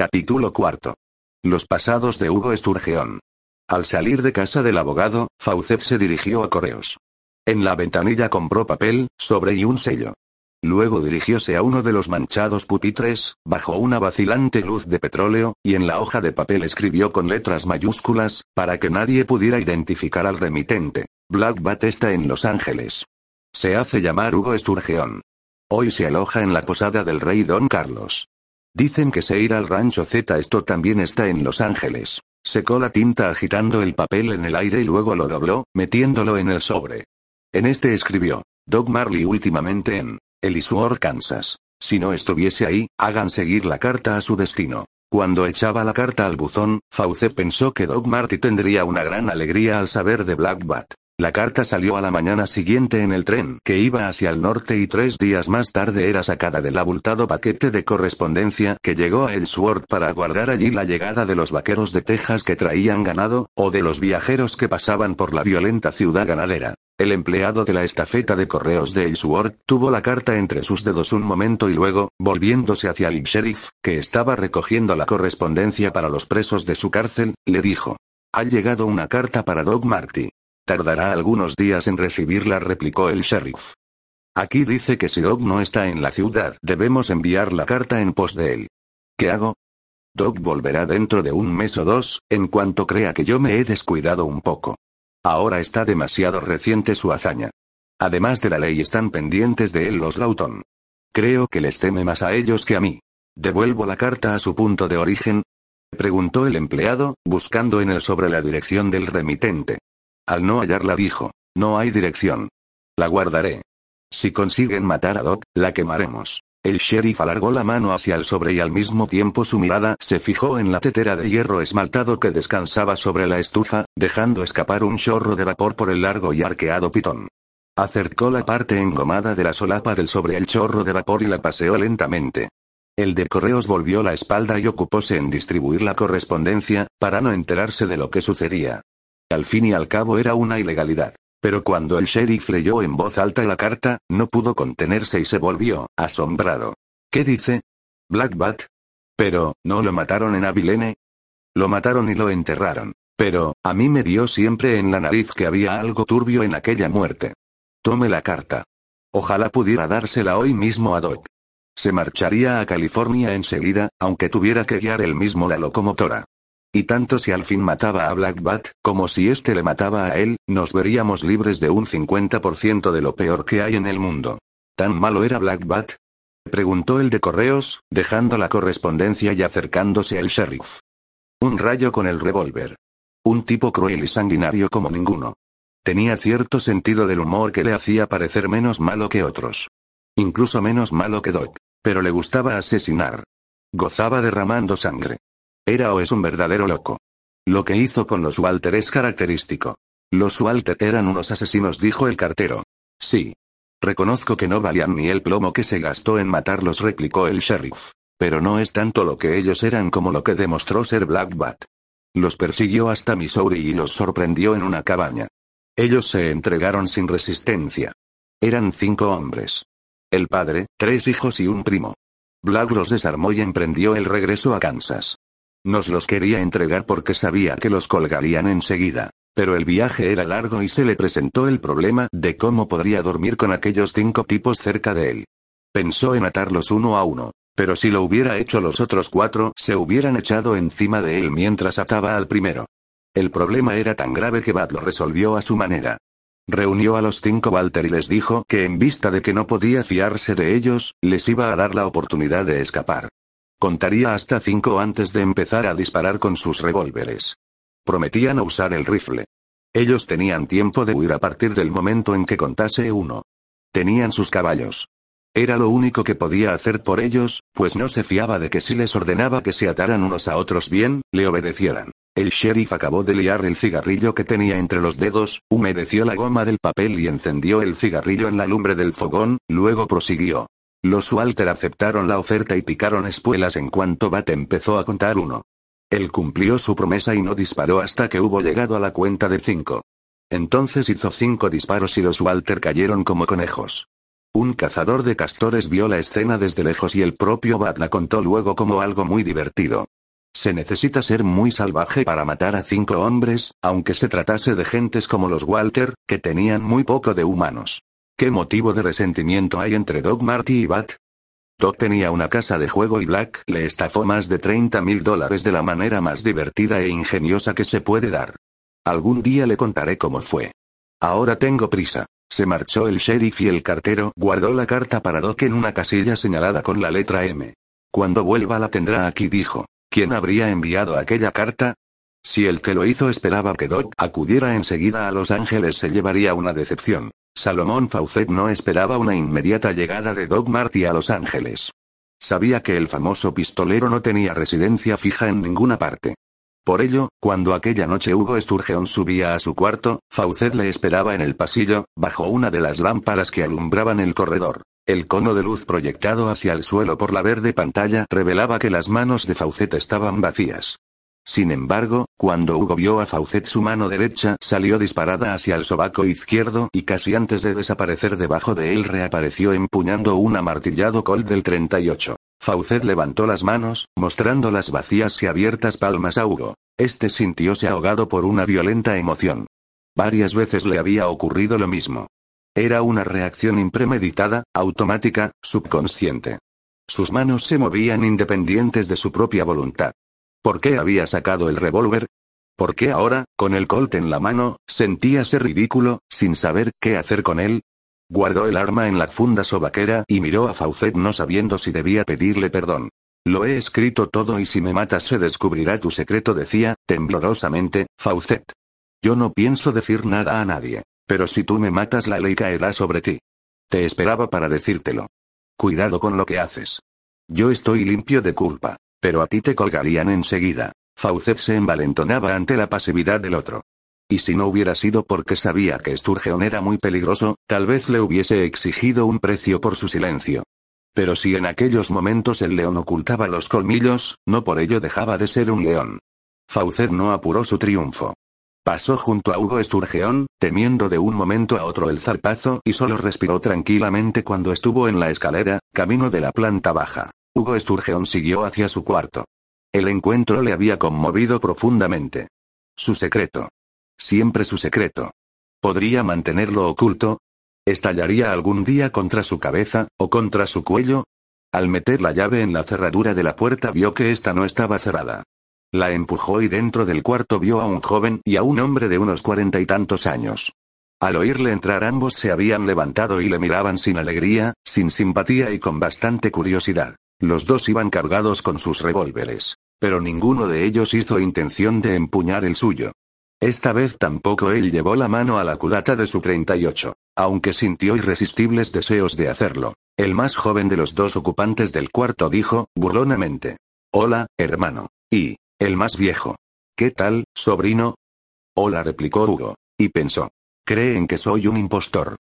Capítulo cuarto. Los pasados de Hugo Esturgeón. Al salir de casa del abogado, Faucet se dirigió a correos. En la ventanilla compró papel, sobre y un sello. Luego dirigióse a uno de los manchados pupitres, bajo una vacilante luz de petróleo, y en la hoja de papel escribió con letras mayúsculas, para que nadie pudiera identificar al remitente. Black Bat está en Los Ángeles. Se hace llamar Hugo Esturgeón. Hoy se aloja en la posada del rey Don Carlos. Dicen que se irá al rancho Z. Esto también está en Los Ángeles. Secó la tinta agitando el papel en el aire y luego lo dobló, metiéndolo en el sobre. En este escribió, Doc Marley últimamente en Elisuor, Kansas. Si no estuviese ahí, hagan seguir la carta a su destino. Cuando echaba la carta al buzón, Fauce pensó que Doc Marty tendría una gran alegría al saber de Black Bat. La carta salió a la mañana siguiente en el tren que iba hacia el norte y tres días más tarde era sacada del abultado paquete de correspondencia que llegó a Ellsworth para aguardar allí la llegada de los vaqueros de Texas que traían ganado, o de los viajeros que pasaban por la violenta ciudad ganadera. El empleado de la estafeta de correos de Ellsworth tuvo la carta entre sus dedos un momento y luego, volviéndose hacia el sheriff, que estaba recogiendo la correspondencia para los presos de su cárcel, le dijo. Ha llegado una carta para Doc Marty. Tardará algunos días en recibirla, replicó el sheriff. Aquí dice que si Doc no está en la ciudad, debemos enviar la carta en pos de él. ¿Qué hago? Doc volverá dentro de un mes o dos, en cuanto crea que yo me he descuidado un poco. Ahora está demasiado reciente su hazaña. Además de la ley están pendientes de él los Lawton. Creo que les teme más a ellos que a mí. ¿Devuelvo la carta a su punto de origen? Preguntó el empleado, buscando en él sobre la dirección del remitente. Al no hallarla dijo, no hay dirección. La guardaré. Si consiguen matar a Doc, la quemaremos. El sheriff alargó la mano hacia el sobre y al mismo tiempo su mirada se fijó en la tetera de hierro esmaltado que descansaba sobre la estufa, dejando escapar un chorro de vapor por el largo y arqueado pitón. Acercó la parte engomada de la solapa del sobre el chorro de vapor y la paseó lentamente. El de correos volvió la espalda y ocupóse en distribuir la correspondencia, para no enterarse de lo que sucedía. Al fin y al cabo era una ilegalidad. Pero cuando el sheriff leyó en voz alta la carta, no pudo contenerse y se volvió, asombrado. ¿Qué dice? Black Bat. Pero, ¿no lo mataron en Abilene? Lo mataron y lo enterraron. Pero, a mí me dio siempre en la nariz que había algo turbio en aquella muerte. Tome la carta. Ojalá pudiera dársela hoy mismo a Doc. Se marcharía a California enseguida, aunque tuviera que guiar él mismo la locomotora. Y tanto si al fin mataba a Black Bat, como si éste le mataba a él, nos veríamos libres de un 50% de lo peor que hay en el mundo. ¿Tan malo era Black Bat? Preguntó el de correos, dejando la correspondencia y acercándose al sheriff. Un rayo con el revólver. Un tipo cruel y sanguinario como ninguno. Tenía cierto sentido del humor que le hacía parecer menos malo que otros. Incluso menos malo que Doc. Pero le gustaba asesinar. Gozaba derramando sangre. Era o es un verdadero loco. Lo que hizo con los Walter es característico. Los Walter eran unos asesinos, dijo el cartero. Sí. Reconozco que no valían ni el plomo que se gastó en matarlos, replicó el sheriff. Pero no es tanto lo que ellos eran como lo que demostró ser Black Bat. Los persiguió hasta Missouri y los sorprendió en una cabaña. Ellos se entregaron sin resistencia. Eran cinco hombres. El padre, tres hijos y un primo. Black los desarmó y emprendió el regreso a Kansas. Nos los quería entregar porque sabía que los colgarían enseguida. Pero el viaje era largo y se le presentó el problema de cómo podría dormir con aquellos cinco tipos cerca de él. Pensó en atarlos uno a uno. Pero si lo hubiera hecho los otros cuatro, se hubieran echado encima de él mientras ataba al primero. El problema era tan grave que Bat lo resolvió a su manera. Reunió a los cinco Walter y les dijo que en vista de que no podía fiarse de ellos, les iba a dar la oportunidad de escapar. Contaría hasta cinco antes de empezar a disparar con sus revólveres. Prometían usar el rifle. Ellos tenían tiempo de huir a partir del momento en que contase uno. Tenían sus caballos. Era lo único que podía hacer por ellos, pues no se fiaba de que si les ordenaba que se ataran unos a otros bien, le obedecieran. El sheriff acabó de liar el cigarrillo que tenía entre los dedos, humedeció la goma del papel y encendió el cigarrillo en la lumbre del fogón, luego prosiguió. Los Walter aceptaron la oferta y picaron espuelas en cuanto Bat empezó a contar uno. Él cumplió su promesa y no disparó hasta que hubo llegado a la cuenta de cinco. Entonces hizo cinco disparos y los Walter cayeron como conejos. Un cazador de castores vio la escena desde lejos y el propio Bat la contó luego como algo muy divertido. Se necesita ser muy salvaje para matar a cinco hombres, aunque se tratase de gentes como los Walter, que tenían muy poco de humanos. ¿Qué motivo de resentimiento hay entre Doc Marty y Bat? Doc tenía una casa de juego y Black le estafó más de 30 mil dólares de la manera más divertida e ingeniosa que se puede dar. Algún día le contaré cómo fue. Ahora tengo prisa. Se marchó el sheriff y el cartero guardó la carta para Doc en una casilla señalada con la letra M. Cuando vuelva la tendrá aquí, dijo. ¿Quién habría enviado aquella carta? Si el que lo hizo esperaba que Doc acudiera enseguida a Los Ángeles se llevaría una decepción. Salomón Faucet no esperaba una inmediata llegada de Doc Marty a Los Ángeles. Sabía que el famoso pistolero no tenía residencia fija en ninguna parte. Por ello, cuando aquella noche Hugo Sturgeon subía a su cuarto, Faucet le esperaba en el pasillo, bajo una de las lámparas que alumbraban el corredor. El cono de luz proyectado hacia el suelo por la verde pantalla revelaba que las manos de Faucet estaban vacías. Sin embargo, cuando Hugo vio a Faucet su mano derecha salió disparada hacia el sobaco izquierdo y casi antes de desaparecer debajo de él reapareció empuñando un amartillado Colt del 38. Faucet levantó las manos, mostrando las vacías y abiertas palmas a Hugo. Este sintióse ahogado por una violenta emoción. Varias veces le había ocurrido lo mismo. Era una reacción impremeditada, automática, subconsciente. Sus manos se movían independientes de su propia voluntad. ¿Por qué había sacado el revólver? ¿Por qué ahora, con el colt en la mano, sentíase ridículo, sin saber qué hacer con él? Guardó el arma en la funda sobaquera y miró a Faucet no sabiendo si debía pedirle perdón. Lo he escrito todo y si me matas se descubrirá tu secreto, decía, temblorosamente, Faucet. Yo no pienso decir nada a nadie. Pero si tú me matas la ley caerá sobre ti. Te esperaba para decírtelo. Cuidado con lo que haces. Yo estoy limpio de culpa. Pero a ti te colgarían enseguida. Faucet se envalentonaba ante la pasividad del otro. Y si no hubiera sido porque sabía que Sturgeon era muy peligroso, tal vez le hubiese exigido un precio por su silencio. Pero si en aquellos momentos el león ocultaba los colmillos, no por ello dejaba de ser un león. Faucet no apuró su triunfo. Pasó junto a Hugo Sturgeon, temiendo de un momento a otro el zarpazo y solo respiró tranquilamente cuando estuvo en la escalera, camino de la planta baja. Hugo Sturgeon siguió hacia su cuarto. El encuentro le había conmovido profundamente. Su secreto. Siempre su secreto. ¿Podría mantenerlo oculto? ¿Estallaría algún día contra su cabeza, o contra su cuello? Al meter la llave en la cerradura de la puerta vio que ésta no estaba cerrada. La empujó y dentro del cuarto vio a un joven y a un hombre de unos cuarenta y tantos años. Al oírle entrar ambos se habían levantado y le miraban sin alegría, sin simpatía y con bastante curiosidad. Los dos iban cargados con sus revólveres. Pero ninguno de ellos hizo intención de empuñar el suyo. Esta vez tampoco él llevó la mano a la culata de su 38, aunque sintió irresistibles deseos de hacerlo. El más joven de los dos ocupantes del cuarto dijo, burlonamente. Hola, hermano. Y, el más viejo. ¿Qué tal, sobrino? Hola, replicó Hugo. Y pensó. Creen que soy un impostor.